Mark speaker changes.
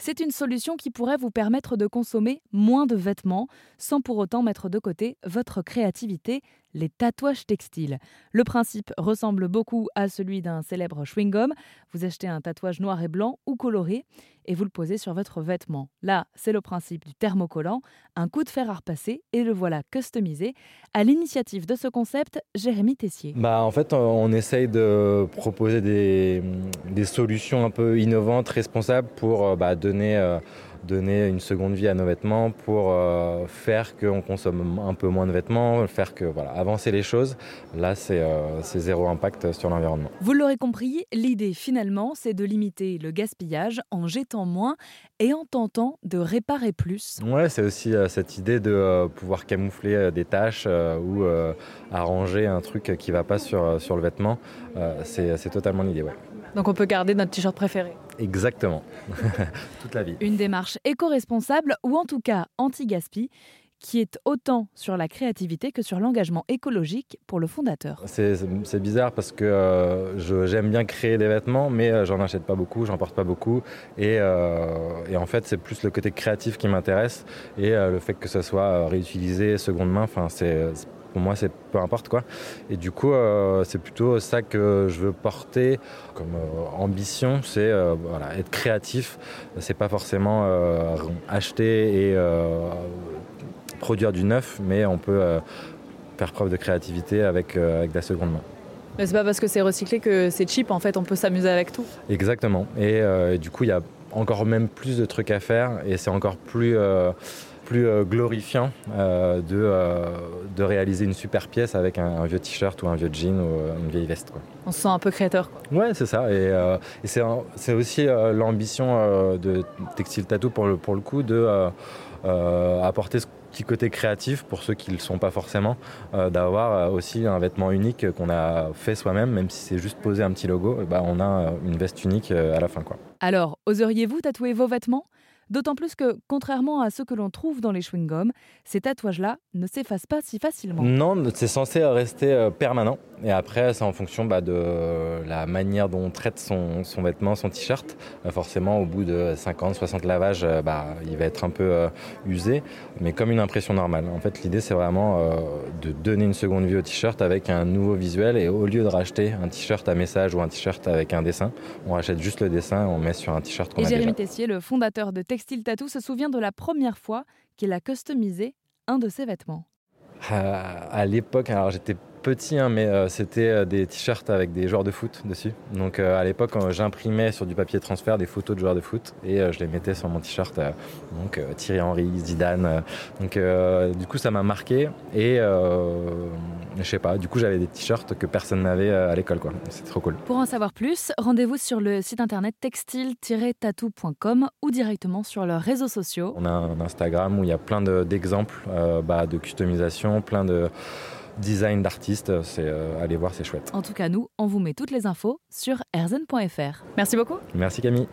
Speaker 1: C'est une solution qui pourrait vous permettre de consommer moins de vêtements sans pour autant mettre de côté votre créativité, les tatouages textiles. Le principe ressemble beaucoup à celui d'un célèbre chewing-gum. Vous achetez un tatouage noir et blanc ou coloré et vous le posez sur votre vêtement. Là, c'est le principe du thermocollant, un coup de fer à repasser et le voilà customisé. À l'initiative de ce concept, Jérémy Tessier.
Speaker 2: Bah, en fait, on essaye de proposer des, solutions un peu innovantes, responsables pour euh, bah, donner euh, donner une seconde vie à nos vêtements pour euh, faire qu'on consomme un peu moins de vêtements, faire que voilà, avancer les choses. Là, c'est euh, zéro impact sur l'environnement.
Speaker 1: Vous l'aurez compris, l'idée finalement, c'est de limiter le gaspillage en jetant moins et en tentant de réparer plus.
Speaker 2: Ouais, c'est aussi euh, cette idée de euh, pouvoir camoufler des tâches euh, ou euh, arranger un truc qui va pas sur, sur le vêtement. Euh, c'est totalement l'idée, ouais.
Speaker 1: Donc on peut garder notre t-shirt préféré.
Speaker 2: Exactement. Toute la vie.
Speaker 1: Une démarche éco-responsable ou en tout cas anti-gaspi qui est autant sur la créativité que sur l'engagement écologique pour le fondateur.
Speaker 2: C'est bizarre parce que euh, j'aime bien créer des vêtements, mais euh, j'en achète pas beaucoup, j'en porte pas beaucoup. Et, euh, et en fait, c'est plus le côté créatif qui m'intéresse et le fait que ça soit réutilisé seconde main, c'est pour moi c'est peu importe quoi. Et du coup euh, c'est plutôt ça que je veux porter comme euh, ambition c'est euh, voilà, être créatif. C'est pas forcément acheter et produire du neuf mais on peut faire preuve de créativité avec, avec de la seconde main.
Speaker 1: Mais c'est pas parce que c'est recyclé que c'est cheap en fait on peut s'amuser avec tout.
Speaker 2: exactement. Et, et du coup il ya encore même plus de trucs à faire et c'est encore plus plus euh, glorifiant euh, de, euh, de réaliser une super pièce avec un, un vieux t-shirt ou un vieux jean ou une vieille veste. Quoi.
Speaker 1: On se sent un peu créateur. Quoi.
Speaker 2: Ouais, c'est ça. Et, et c'est aussi l'ambition de Textile Tattoo pour le, pour le coup de apporter ce petit côté créatif pour ceux qui ne le sont pas forcément, euh, d'avoir aussi un vêtement unique qu'on a fait soi-même, même si c'est juste poser un petit logo, bah, on a une veste unique à la fin. Quoi.
Speaker 1: Alors, oseriez-vous tatouer vos vêtements? D'autant plus que, contrairement à ceux que l'on trouve dans les chewing-gums, ces tatouages-là ne s'effacent pas si facilement.
Speaker 2: Non, c'est censé rester euh, permanent. Et après, c'est en fonction bah, de la manière dont on traite son, son vêtement, son t-shirt. Euh, forcément, au bout de 50, 60 lavages, euh, bah, il va être un peu euh, usé, mais comme une impression normale. En fait, l'idée, c'est vraiment de donner une seconde vie au t-shirt avec un nouveau visuel. Et au lieu de racheter un t-shirt à message ou un t-shirt avec un dessin, on rachète juste le dessin et on met sur un t-shirt qu'on
Speaker 1: Et
Speaker 2: a
Speaker 1: Jérémy
Speaker 2: déjà.
Speaker 1: Tessier, le fondateur de Textile Tattoo, se souvient de la première fois qu'il a customisé un de ses vêtements.
Speaker 2: À l'époque, alors j'étais petit, hein, mais euh, c'était euh, des t-shirts avec des joueurs de foot dessus. Donc euh, à l'époque, j'imprimais sur du papier transfert des photos de joueurs de foot et euh, je les mettais sur mon t-shirt. donc Thierry Henry, Zidane. donc du coup, ça m'a marqué et je sais pas. Du coup, j'avais des t-shirts que personne n'avait à l'école, quoi. C'est trop cool.
Speaker 1: Pour en savoir plus, rendez-vous sur le site internet textile-tattoo.com ou directement sur leurs réseaux sociaux.
Speaker 2: On a un Instagram où il y a plein de- d'exemples euh, bah, de customisation, plein de design d'artistes. C'est euh, allez voir, c'est chouette.
Speaker 1: En tout cas, nous, on vous met toutes les infos sur erzen.fr. Merci beaucoup.
Speaker 2: Merci Camille.